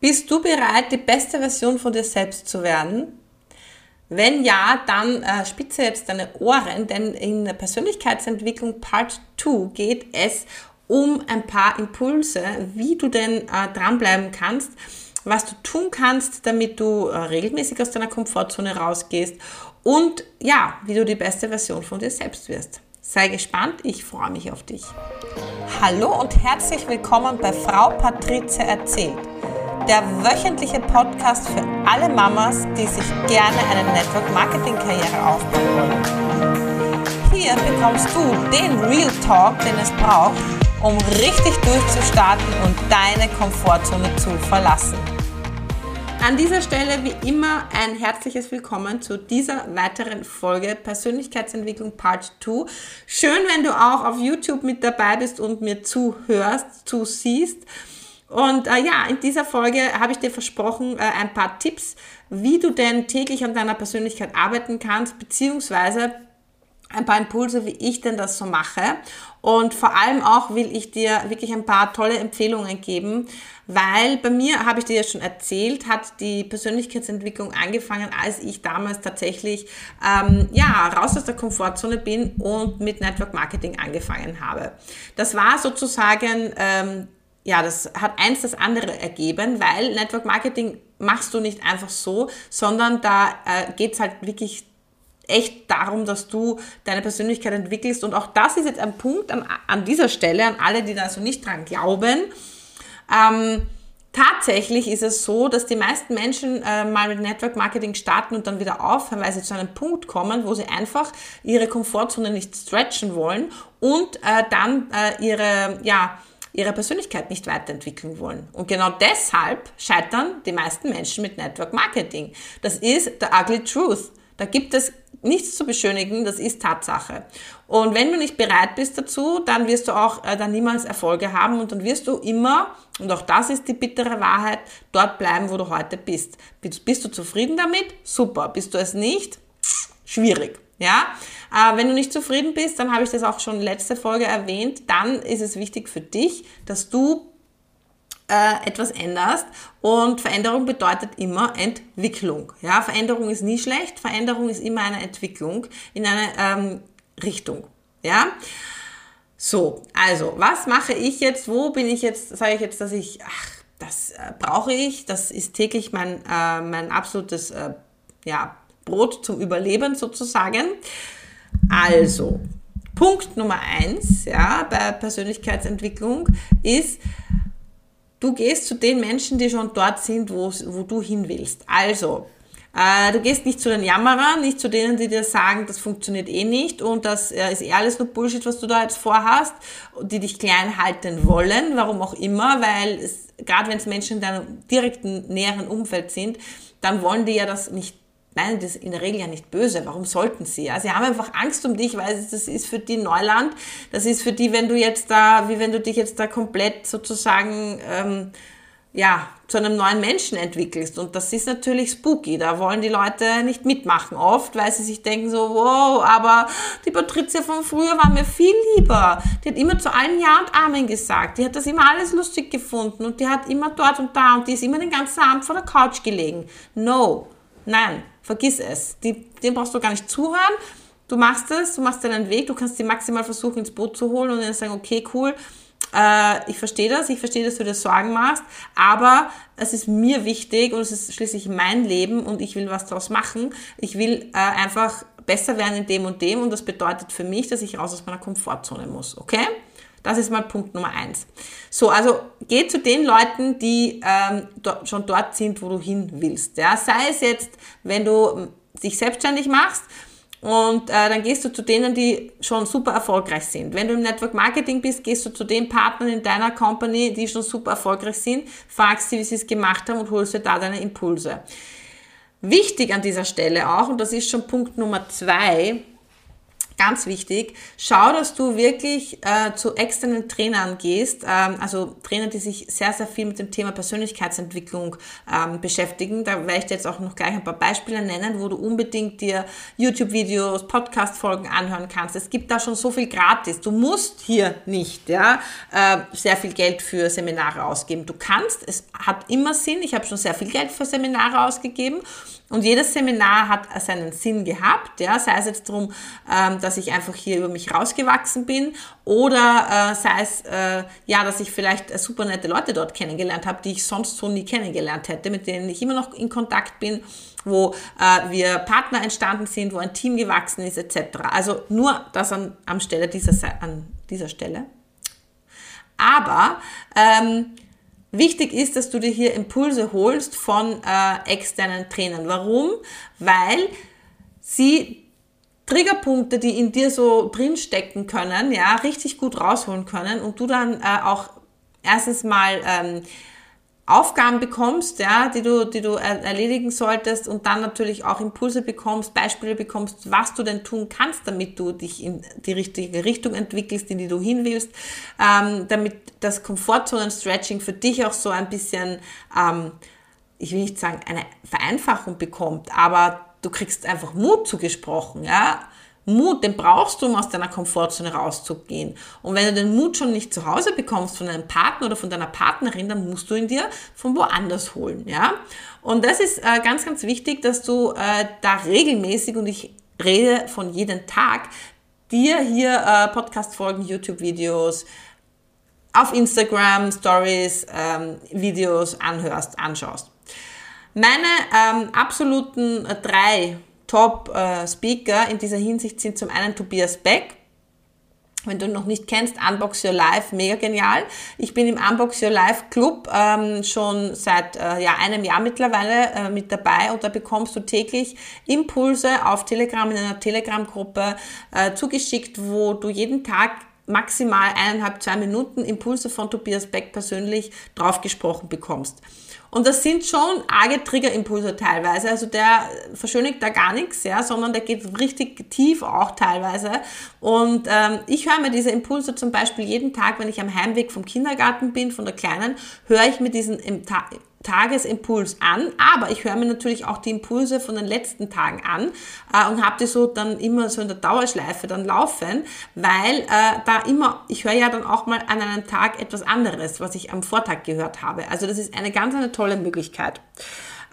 Bist du bereit, die beste Version von dir selbst zu werden? Wenn ja, dann äh, spitze jetzt deine Ohren, denn in der Persönlichkeitsentwicklung Part 2 geht es um ein paar Impulse, wie du denn äh, dranbleiben kannst, was du tun kannst, damit du äh, regelmäßig aus deiner Komfortzone rausgehst und ja, wie du die beste Version von dir selbst wirst. Sei gespannt, ich freue mich auf dich. Hallo und herzlich willkommen bei Frau Patrizia erzählt der wöchentliche Podcast für alle Mamas, die sich gerne eine Network Marketing Karriere aufbauen wollen. Hier bekommst du den Real Talk, den es braucht, um richtig durchzustarten und deine Komfortzone zu verlassen. An dieser Stelle wie immer ein herzliches Willkommen zu dieser weiteren Folge Persönlichkeitsentwicklung Part 2. Schön, wenn du auch auf YouTube mit dabei bist und mir zuhörst, zusiehst. Und äh, ja, in dieser Folge habe ich dir versprochen, äh, ein paar Tipps, wie du denn täglich an deiner Persönlichkeit arbeiten kannst, beziehungsweise ein paar Impulse, wie ich denn das so mache. Und vor allem auch will ich dir wirklich ein paar tolle Empfehlungen geben, weil bei mir, habe ich dir ja schon erzählt, hat die Persönlichkeitsentwicklung angefangen, als ich damals tatsächlich ähm, ja, raus aus der Komfortzone bin und mit Network Marketing angefangen habe. Das war sozusagen ähm, ja, das hat eins das andere ergeben, weil Network Marketing machst du nicht einfach so, sondern da äh, geht es halt wirklich echt darum, dass du deine Persönlichkeit entwickelst. Und auch das ist jetzt ein Punkt an, an dieser Stelle, an alle, die da so nicht dran glauben. Ähm, tatsächlich ist es so, dass die meisten Menschen äh, mal mit Network Marketing starten und dann wieder aufhören, weil sie zu einem Punkt kommen, wo sie einfach ihre Komfortzone nicht stretchen wollen und äh, dann äh, ihre, ja, ihre Persönlichkeit nicht weiterentwickeln wollen. Und genau deshalb scheitern die meisten Menschen mit Network Marketing. Das ist the ugly truth. Da gibt es nichts zu beschönigen, das ist Tatsache. Und wenn du nicht bereit bist dazu, dann wirst du auch äh, dann niemals Erfolge haben und dann wirst du immer, und auch das ist die bittere Wahrheit, dort bleiben, wo du heute bist. Bist, bist du zufrieden damit? Super. Bist du es nicht? Schwierig. Ja, äh, wenn du nicht zufrieden bist, dann habe ich das auch schon letzte Folge erwähnt, dann ist es wichtig für dich, dass du äh, etwas änderst und Veränderung bedeutet immer Entwicklung. Ja, Veränderung ist nie schlecht, Veränderung ist immer eine Entwicklung in eine ähm, Richtung. Ja, so, also, was mache ich jetzt? Wo bin ich jetzt? Sage ich jetzt, dass ich, ach, das äh, brauche ich, das ist täglich mein, äh, mein absolutes, äh, ja, Brot zum Überleben sozusagen. Also, Punkt Nummer eins ja, bei Persönlichkeitsentwicklung ist, du gehst zu den Menschen, die schon dort sind, wo, wo du hin willst. Also, äh, du gehst nicht zu den Jammerern, nicht zu denen, die dir sagen, das funktioniert eh nicht und das äh, ist eh alles nur Bullshit, was du da jetzt vorhast, die dich klein halten wollen, warum auch immer, weil es, gerade wenn es Menschen in deinem direkten, näheren Umfeld sind, dann wollen die ja das nicht meinen das in der Regel ja nicht böse. Warum sollten sie? Ja, sie haben einfach Angst um dich, weil das ist für die Neuland. Das ist für die, wenn du jetzt da, wie wenn du dich jetzt da komplett sozusagen, ähm, ja, zu einem neuen Menschen entwickelst. Und das ist natürlich spooky. Da wollen die Leute nicht mitmachen oft, weil sie sich denken so, wow, aber die Patricia von früher war mir viel lieber. Die hat immer zu allen Ja und Amen gesagt. Die hat das immer alles lustig gefunden und die hat immer dort und da und die ist immer den ganzen Abend vor der Couch gelegen. No. Nein, vergiss es. Die, dem brauchst du gar nicht zuhören. Du machst es, du machst deinen Weg, du kannst sie maximal versuchen ins Boot zu holen und dann sagen, okay, cool, äh, ich verstehe das, ich verstehe, dass du dir Sorgen machst, aber es ist mir wichtig und es ist schließlich mein Leben und ich will was daraus machen. Ich will äh, einfach besser werden in dem und dem und das bedeutet für mich, dass ich raus aus meiner Komfortzone muss, okay? Das ist mal Punkt Nummer eins. So, also geh zu den Leuten, die ähm, do, schon dort sind, wo du hin willst. Ja? Sei es jetzt, wenn du ähm, dich selbstständig machst und äh, dann gehst du zu denen, die schon super erfolgreich sind. Wenn du im Network Marketing bist, gehst du zu den Partnern in deiner Company, die schon super erfolgreich sind, fragst sie, wie sie es gemacht haben und holst dir da deine Impulse. Wichtig an dieser Stelle auch, und das ist schon Punkt Nummer zwei, ganz wichtig, schau, dass du wirklich äh, zu externen Trainern gehst, ähm, also Trainer, die sich sehr, sehr viel mit dem Thema Persönlichkeitsentwicklung ähm, beschäftigen. Da werde ich dir jetzt auch noch gleich ein paar Beispiele nennen, wo du unbedingt dir YouTube-Videos, Podcast-Folgen anhören kannst. Es gibt da schon so viel gratis. Du musst hier nicht ja, äh, sehr viel Geld für Seminare ausgeben. Du kannst, es hat immer Sinn. Ich habe schon sehr viel Geld für Seminare ausgegeben und jedes Seminar hat seinen Sinn gehabt, ja, sei es jetzt darum, ähm, dass ich einfach hier über mich rausgewachsen bin oder äh, sei es, äh, ja, dass ich vielleicht super nette Leute dort kennengelernt habe, die ich sonst so nie kennengelernt hätte, mit denen ich immer noch in Kontakt bin, wo äh, wir Partner entstanden sind, wo ein Team gewachsen ist, etc. Also nur das an, an, Stelle dieser, an dieser Stelle. Aber ähm, Wichtig ist, dass du dir hier Impulse holst von äh, externen Trainern. Warum? Weil sie Triggerpunkte, die in dir so drinstecken können, ja, richtig gut rausholen können und du dann äh, auch erstens mal ähm, Aufgaben bekommst, ja, die du, die du erledigen solltest und dann natürlich auch Impulse bekommst, Beispiele bekommst, was du denn tun kannst, damit du dich in die richtige Richtung entwickelst, in die du hin willst, ähm, damit das Komfortzonen-Stretching für dich auch so ein bisschen, ähm, ich will nicht sagen, eine Vereinfachung bekommt, aber du kriegst einfach Mut zugesprochen, ja, Mut, den brauchst du, um aus deiner Komfortzone rauszugehen. Und wenn du den Mut schon nicht zu Hause bekommst von deinem Partner oder von deiner Partnerin, dann musst du ihn dir von woanders holen, ja. Und das ist äh, ganz, ganz wichtig, dass du äh, da regelmäßig, und ich rede von jedem Tag, dir hier äh, Podcast-Folgen, YouTube-Videos, auf Instagram, Stories, ähm, Videos anhörst, anschaust. Meine ähm, absoluten äh, drei Top-Speaker in dieser Hinsicht sind zum einen Tobias Beck. Wenn du ihn noch nicht kennst, Unbox Your Life, mega genial. Ich bin im Unbox Your Life Club ähm, schon seit äh, ja, einem Jahr mittlerweile äh, mit dabei und da bekommst du täglich Impulse auf Telegram in einer Telegram-Gruppe äh, zugeschickt, wo du jeden Tag maximal eineinhalb, zwei Minuten Impulse von Tobias Beck persönlich draufgesprochen bekommst. Und das sind schon arge Triggerimpulse teilweise. Also der verschönigt da gar nichts, ja, sondern der geht richtig tief auch teilweise. Und ähm, ich höre mir diese Impulse zum Beispiel jeden Tag, wenn ich am Heimweg vom Kindergarten bin, von der Kleinen, höre ich mir diesen Tagesimpuls an, aber ich höre mir natürlich auch die Impulse von den letzten Tagen an äh, und habe die so dann immer so in der Dauerschleife dann laufen, weil äh, da immer, ich höre ja dann auch mal an einem Tag etwas anderes, was ich am Vortag gehört habe. Also das ist eine ganz eine tolle Möglichkeit.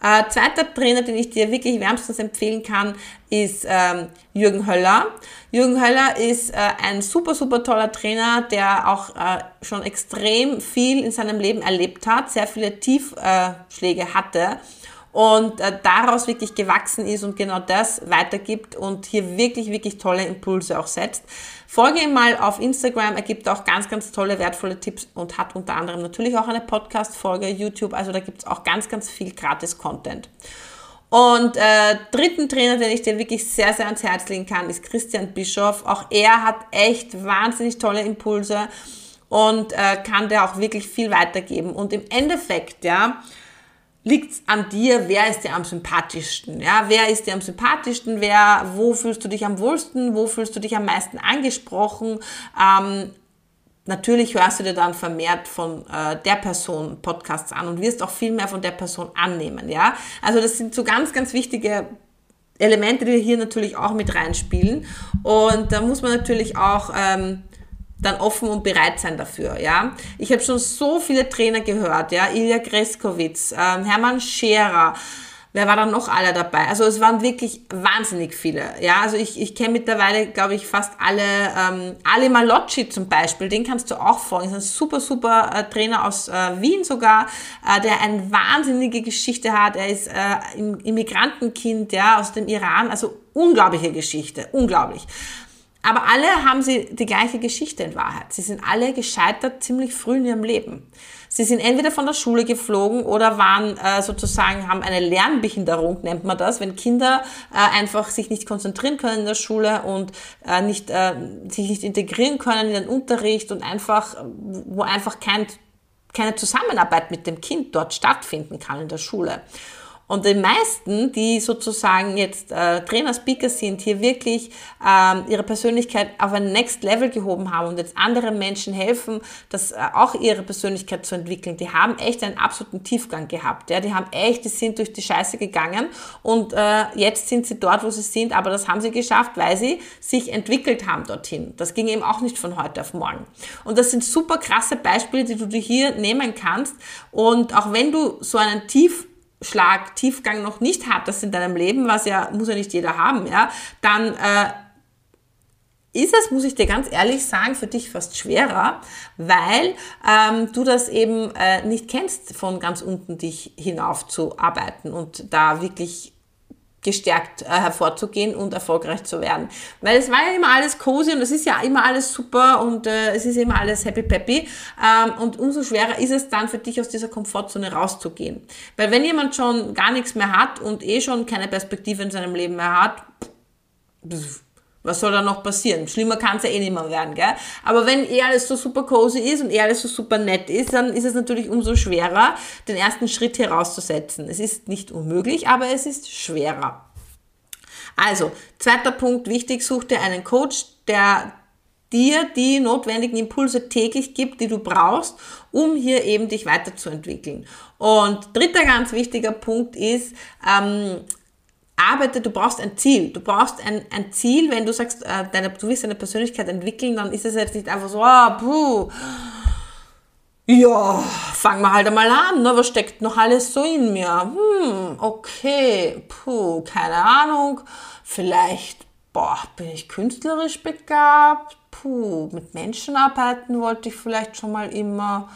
Äh, zweiter Trainer, den ich dir wirklich wärmstens empfehlen kann, ist ähm, Jürgen Höller. Jürgen Höller ist äh, ein super, super toller Trainer, der auch äh, schon extrem viel in seinem Leben erlebt hat, sehr viele Tiefschläge hatte und äh, daraus wirklich gewachsen ist und genau das weitergibt und hier wirklich, wirklich tolle Impulse auch setzt. Folge ihm mal auf Instagram, er gibt auch ganz, ganz tolle, wertvolle Tipps und hat unter anderem natürlich auch eine Podcast-Folge, YouTube, also da gibt's auch ganz, ganz viel Gratis-Content. Und äh, dritten Trainer, den ich dir wirklich sehr, sehr ans Herz legen kann, ist Christian Bischoff. Auch er hat echt wahnsinnig tolle Impulse und äh, kann dir auch wirklich viel weitergeben. Und im Endeffekt, ja, liegt es an dir, wer ist dir am sympathischsten? Ja, wer ist dir am sympathischsten? Wer, wo fühlst du dich am wohlsten? Wo fühlst du dich am meisten angesprochen? Ähm, natürlich hörst du dir dann vermehrt von äh, der Person Podcasts an und wirst auch viel mehr von der Person annehmen. Ja, also das sind so ganz, ganz wichtige Elemente, die hier natürlich auch mit reinspielen. Und da muss man natürlich auch ähm, dann offen und bereit sein dafür, ja. Ich habe schon so viele Trainer gehört, ja, Ilja Greskowitz, ähm, Hermann Scherer, wer war da noch alle dabei? Also es waren wirklich wahnsinnig viele, ja. Also ich, ich kenne mittlerweile, glaube ich, fast alle, ähm, Ali Malocci zum Beispiel, den kannst du auch folgen, ist ein super, super äh, Trainer aus äh, Wien sogar, äh, der eine wahnsinnige Geschichte hat, er ist äh, Immigrantenkind, ja, aus dem Iran, also unglaubliche Geschichte, unglaublich. Aber alle haben sie die gleiche Geschichte in Wahrheit. Sie sind alle gescheitert ziemlich früh in ihrem Leben. Sie sind entweder von der Schule geflogen oder waren äh, sozusagen, haben eine Lernbehinderung, nennt man das, wenn Kinder äh, einfach sich nicht konzentrieren können in der Schule und äh, nicht, äh, sich nicht integrieren können in den Unterricht und einfach, wo einfach kein, keine Zusammenarbeit mit dem Kind dort stattfinden kann in der Schule. Und die meisten, die sozusagen jetzt äh, Trainer, Speaker sind, hier wirklich ähm, ihre Persönlichkeit auf ein Next Level gehoben haben und jetzt anderen Menschen helfen, das äh, auch ihre Persönlichkeit zu entwickeln, die haben echt einen absoluten Tiefgang gehabt. Ja? Die haben echt, die sind durch die Scheiße gegangen und äh, jetzt sind sie dort, wo sie sind, aber das haben sie geschafft, weil sie sich entwickelt haben dorthin. Das ging eben auch nicht von heute auf morgen. Und das sind super krasse Beispiele, die du dir hier nehmen kannst. Und auch wenn du so einen Tief Schlag, Tiefgang noch nicht hattest in deinem Leben, was ja, muss ja nicht jeder haben, ja, dann äh, ist es, muss ich dir ganz ehrlich sagen, für dich fast schwerer, weil ähm, du das eben äh, nicht kennst, von ganz unten dich hinauf zu arbeiten und da wirklich gestärkt äh, hervorzugehen und erfolgreich zu werden. Weil es war ja immer alles cozy und es ist ja immer alles super und äh, es ist immer alles happy peppy. Ähm, und umso schwerer ist es dann für dich aus dieser Komfortzone rauszugehen. Weil wenn jemand schon gar nichts mehr hat und eh schon keine Perspektive in seinem Leben mehr hat, pff, was soll da noch passieren? Schlimmer kann es ja eh nicht mehr werden, gell? Aber wenn eh alles so super cozy ist und eh alles so super nett ist, dann ist es natürlich umso schwerer, den ersten Schritt hier rauszusetzen. Es ist nicht unmöglich, aber es ist schwerer. Also, zweiter Punkt, wichtig, such dir einen Coach, der dir die notwendigen Impulse täglich gibt, die du brauchst, um hier eben dich weiterzuentwickeln. Und dritter ganz wichtiger Punkt ist, ähm, arbeite, du brauchst ein Ziel. Du brauchst ein, ein Ziel, wenn du sagst, äh, deine, du willst deine Persönlichkeit entwickeln, dann ist es jetzt nicht einfach so, ah, puh, ja, fangen wir halt einmal an, ne? was steckt noch alles so in mir? Hm, okay, puh, keine Ahnung, vielleicht, boah, bin ich künstlerisch begabt? Puh, mit Menschen arbeiten wollte ich vielleicht schon mal immer,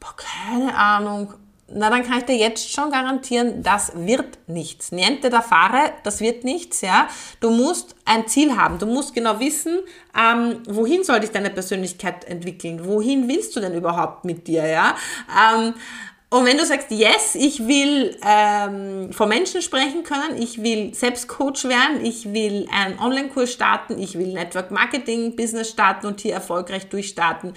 boah, keine Ahnung, na dann kann ich dir jetzt schon garantieren, das wird nichts. Niente da fare, das wird nichts, ja. Du musst ein Ziel haben. Du musst genau wissen, ähm, wohin soll dich deine Persönlichkeit entwickeln? Wohin willst du denn überhaupt mit dir, ja? Ähm, und wenn du sagst, yes, ich will ähm, vor Menschen sprechen können, ich will selbst Coach werden, ich will einen Online-Kurs starten, ich will Network Marketing Business starten und hier erfolgreich durchstarten,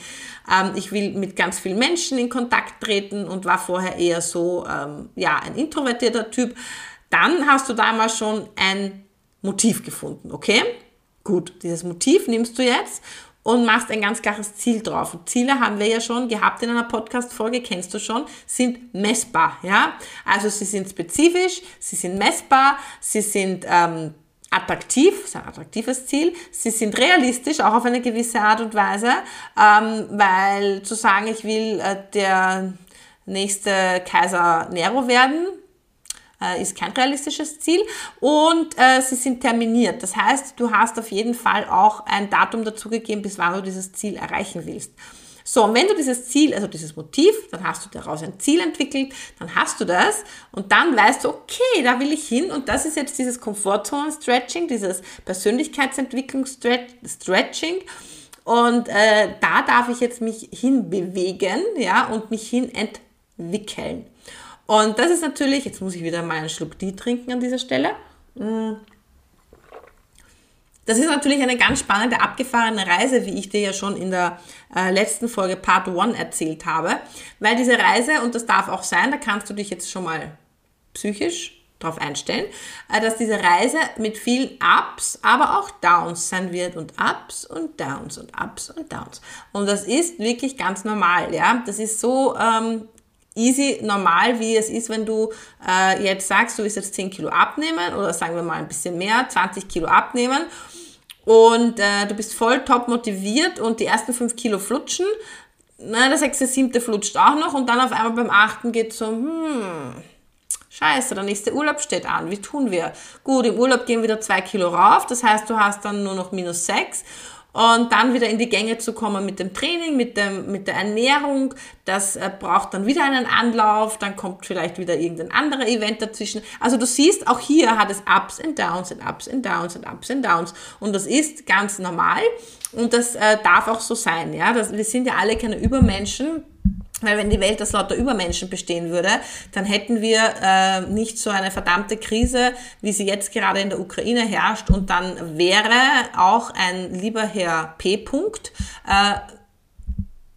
ähm, ich will mit ganz vielen Menschen in Kontakt treten und war vorher eher so, ähm, ja, ein introvertierter Typ, dann hast du damals schon ein Motiv gefunden, okay? Gut, dieses Motiv nimmst du jetzt und machst ein ganz klares Ziel drauf. Ziele haben wir ja schon gehabt in einer Podcast-Folge, kennst du schon, sind messbar, ja. Also sie sind spezifisch, sie sind messbar, sie sind ähm, attraktiv, ist ein attraktives Ziel, sie sind realistisch, auch auf eine gewisse Art und Weise, ähm, weil zu sagen, ich will äh, der nächste Kaiser Nero werden, äh, ist kein realistisches Ziel und äh, sie sind terminiert. Das heißt, du hast auf jeden Fall auch ein Datum dazugegeben, bis wann du dieses Ziel erreichen willst. So, und wenn du dieses Ziel, also dieses Motiv, dann hast du daraus ein Ziel entwickelt, dann hast du das und dann weißt du, okay, da will ich hin und das ist jetzt dieses Komfortzone-Stretching, dieses Persönlichkeitsentwicklungs-Stretching und äh, da darf ich jetzt mich hinbewegen, ja, und mich hin entwickeln. Und das ist natürlich, jetzt muss ich wieder mal einen Schluck Tee trinken an dieser Stelle. Mm. Das ist natürlich eine ganz spannende, abgefahrene Reise, wie ich dir ja schon in der äh, letzten Folge Part 1 erzählt habe. Weil diese Reise, und das darf auch sein, da kannst du dich jetzt schon mal psychisch darauf einstellen, äh, dass diese Reise mit vielen Ups, aber auch Downs sein wird und Ups und Downs und Ups und Downs. Und das ist wirklich ganz normal, ja. Das ist so ähm, easy, normal, wie es ist, wenn du äh, jetzt sagst, du willst jetzt 10 Kilo abnehmen oder sagen wir mal ein bisschen mehr, 20 Kilo abnehmen und äh, du bist voll top motiviert und die ersten 5 Kilo flutschen, na, der sechste, siebte flutscht auch noch und dann auf einmal beim achten geht so, hm, Scheiße, der nächste Urlaub steht an. Wie tun wir? Gut, im Urlaub gehen wieder zwei Kilo rauf. Das heißt, du hast dann nur noch minus sechs und dann wieder in die Gänge zu kommen mit dem Training, mit, dem, mit der Ernährung. Das äh, braucht dann wieder einen Anlauf, dann kommt vielleicht wieder irgendein anderer Event dazwischen. Also du siehst, auch hier hat es Ups and Downs und Ups and Downs und Ups and Downs. Und das ist ganz normal und das äh, darf auch so sein. Ja? Das, wir sind ja alle keine Übermenschen weil wenn die Welt aus lauter Übermenschen bestehen würde, dann hätten wir äh, nicht so eine verdammte Krise, wie sie jetzt gerade in der Ukraine herrscht. Und dann wäre auch ein lieber Herr P. -Punkt, äh,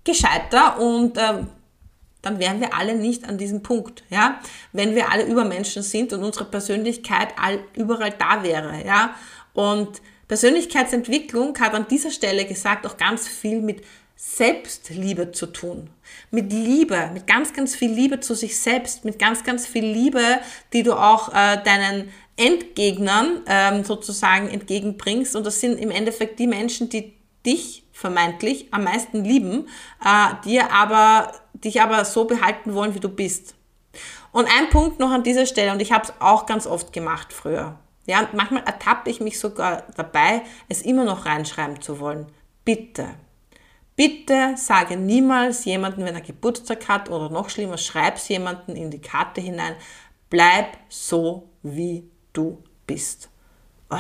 gescheiter und äh, dann wären wir alle nicht an diesem Punkt, ja. Wenn wir alle Übermenschen sind und unsere Persönlichkeit all, überall da wäre, ja. Und Persönlichkeitsentwicklung hat an dieser Stelle gesagt auch ganz viel mit Selbstliebe zu tun. Mit Liebe, mit ganz, ganz viel Liebe zu sich selbst, mit ganz, ganz viel Liebe, die du auch äh, deinen Endgegnern ähm, sozusagen entgegenbringst. Und das sind im Endeffekt die Menschen, die dich vermeintlich am meisten lieben, äh, dir aber, dich aber so behalten wollen, wie du bist. Und ein Punkt noch an dieser Stelle, und ich habe es auch ganz oft gemacht früher. Ja, und manchmal ertappe ich mich sogar dabei, es immer noch reinschreiben zu wollen. Bitte. Bitte sage niemals jemanden, wenn er Geburtstag hat oder noch schlimmer, schreib es jemanden in die Karte hinein. Bleib so, wie du bist. Oh,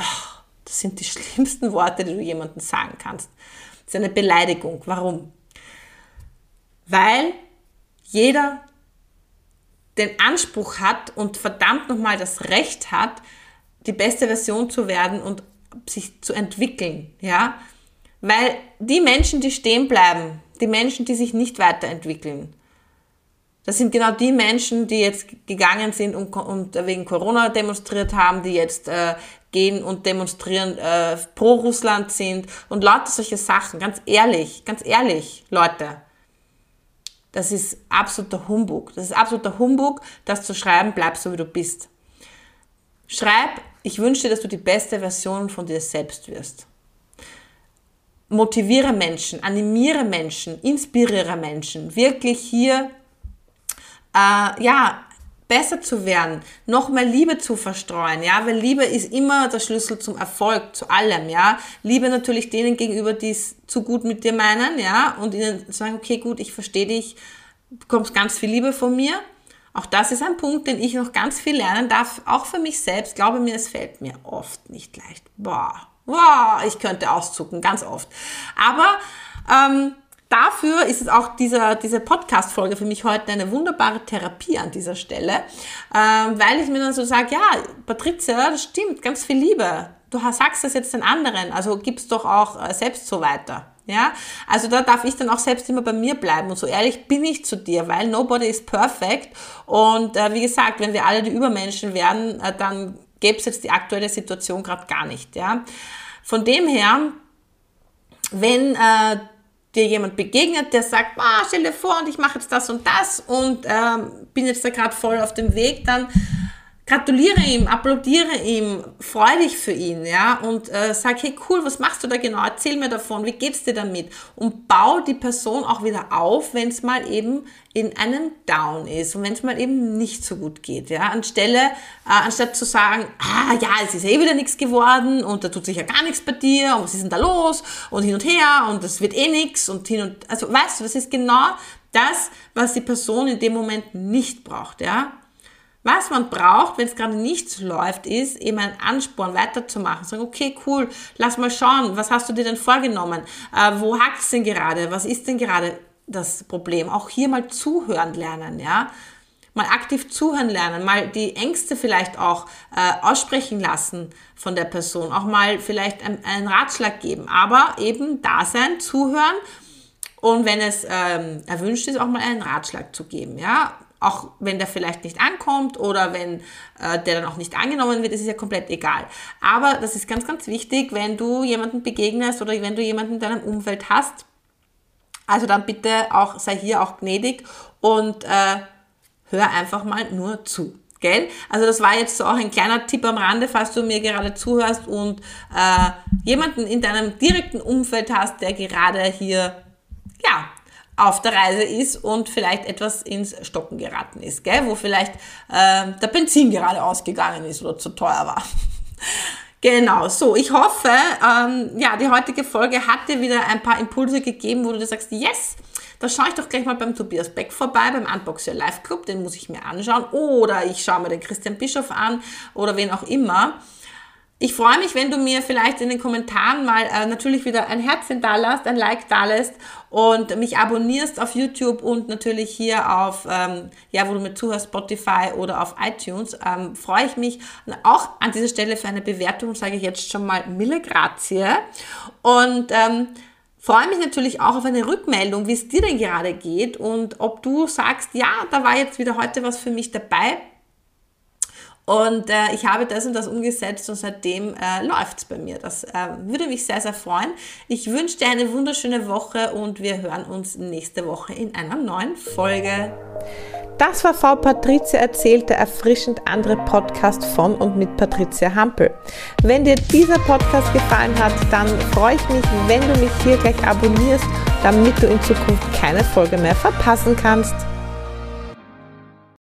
das sind die schlimmsten Worte, die du jemandem sagen kannst. Das ist eine Beleidigung. Warum? Weil jeder den Anspruch hat und verdammt nochmal das Recht hat, die beste Version zu werden und sich zu entwickeln, ja. Weil die Menschen, die stehen bleiben, die Menschen, die sich nicht weiterentwickeln, das sind genau die Menschen, die jetzt gegangen sind und, und wegen Corona demonstriert haben, die jetzt äh, gehen und demonstrieren äh, pro Russland sind und lauter solche Sachen. Ganz ehrlich, ganz ehrlich, Leute. Das ist absoluter Humbug. Das ist absoluter Humbug, das zu schreiben, bleib so wie du bist. Schreib, ich wünsche dir, dass du die beste Version von dir selbst wirst. Motiviere Menschen, animiere Menschen, inspiriere Menschen, wirklich hier äh, ja, besser zu werden, noch mehr Liebe zu verstreuen, ja, weil Liebe ist immer der Schlüssel zum Erfolg, zu allem, ja. Liebe natürlich denen gegenüber, die es zu gut mit dir meinen, ja, und ihnen sagen, okay, gut, ich verstehe dich, bekommst ganz viel Liebe von mir. Auch das ist ein Punkt, den ich noch ganz viel lernen darf, auch für mich selbst. Glaube mir, es fällt mir oft nicht leicht. Boah, boah, ich könnte auszucken, ganz oft. Aber ähm, dafür ist es auch dieser, diese Podcast-Folge für mich heute eine wunderbare Therapie an dieser Stelle, ähm, weil ich mir dann so sage, ja, Patricia, das stimmt, ganz viel Liebe. Du sagst das jetzt den anderen, also gib's doch auch äh, selbst so weiter. Ja, also da darf ich dann auch selbst immer bei mir bleiben und so ehrlich bin ich zu dir, weil nobody is perfect und äh, wie gesagt, wenn wir alle die Übermenschen werden, äh, dann gäbe es jetzt die aktuelle Situation gerade gar nicht. Ja, von dem her, wenn äh, dir jemand begegnet, der sagt, ah, stell dir vor und ich mache jetzt das und das und ähm, bin jetzt da gerade voll auf dem Weg, dann gratuliere ihm, applaudiere ihm, freu dich für ihn, ja, und äh, sag, hey cool, was machst du da genau? Erzähl mir davon, wie geht's dir damit? Und bau die Person auch wieder auf, wenn es mal eben in einem Down ist und wenn es mal eben nicht so gut geht, ja, anstelle, äh, anstatt zu sagen, ah ja, es ist eh wieder nichts geworden und da tut sich ja gar nichts bei dir und was ist denn da los und hin und her und das wird eh nichts und hin und, also weißt du, das ist genau das, was die Person in dem Moment nicht braucht, ja, was man braucht, wenn es gerade nichts läuft, ist eben ein Ansporn weiterzumachen. Sagen, okay, cool, lass mal schauen, was hast du dir denn vorgenommen? Äh, wo hakt es denn gerade? Was ist denn gerade das Problem? Auch hier mal zuhören lernen, ja. Mal aktiv zuhören lernen, mal die Ängste vielleicht auch äh, aussprechen lassen von der Person, auch mal vielleicht ein, einen Ratschlag geben, aber eben da sein, zuhören und wenn es ähm, erwünscht ist, auch mal einen Ratschlag zu geben, ja auch wenn der vielleicht nicht ankommt oder wenn äh, der dann auch nicht angenommen wird, ist es ja komplett egal. Aber das ist ganz, ganz wichtig, wenn du jemanden begegnest oder wenn du jemanden in deinem Umfeld hast. Also dann bitte auch, sei hier auch gnädig und äh, hör einfach mal nur zu. Gell? Also das war jetzt so auch ein kleiner Tipp am Rande, falls du mir gerade zuhörst und äh, jemanden in deinem direkten Umfeld hast, der gerade hier ja, auf der Reise ist und vielleicht etwas ins Stocken geraten ist, gell? wo vielleicht äh, der Benzin gerade ausgegangen ist oder zu teuer war. Genau, so, ich hoffe, ähm, ja, die heutige Folge hat dir wieder ein paar Impulse gegeben, wo du dir sagst, yes, da schaue ich doch gleich mal beim Tobias Beck vorbei, beim Unbox Your Life Club, den muss ich mir anschauen, oder ich schaue mir den Christian Bischof an, oder wen auch immer. Ich freue mich, wenn du mir vielleicht in den Kommentaren mal äh, natürlich wieder ein Herzchen da lässt, ein Like da lässt und mich abonnierst auf YouTube und natürlich hier auf, ähm, ja, wo du mir zuhörst, Spotify oder auf iTunes. Ähm, freue ich mich auch an dieser Stelle für eine Bewertung, sage ich jetzt schon mal Mille Grazie. Und ähm, freue mich natürlich auch auf eine Rückmeldung, wie es dir denn gerade geht und ob du sagst, ja, da war jetzt wieder heute was für mich dabei. Und äh, ich habe das und das umgesetzt und seitdem äh, läuft es bei mir. Das äh, würde mich sehr, sehr freuen. Ich wünsche dir eine wunderschöne Woche und wir hören uns nächste Woche in einer neuen Folge. Das war Frau Patricia erzählt, der erfrischend andere Podcast von und mit Patricia Hampel. Wenn dir dieser Podcast gefallen hat, dann freue ich mich, wenn du mich hier gleich abonnierst, damit du in Zukunft keine Folge mehr verpassen kannst.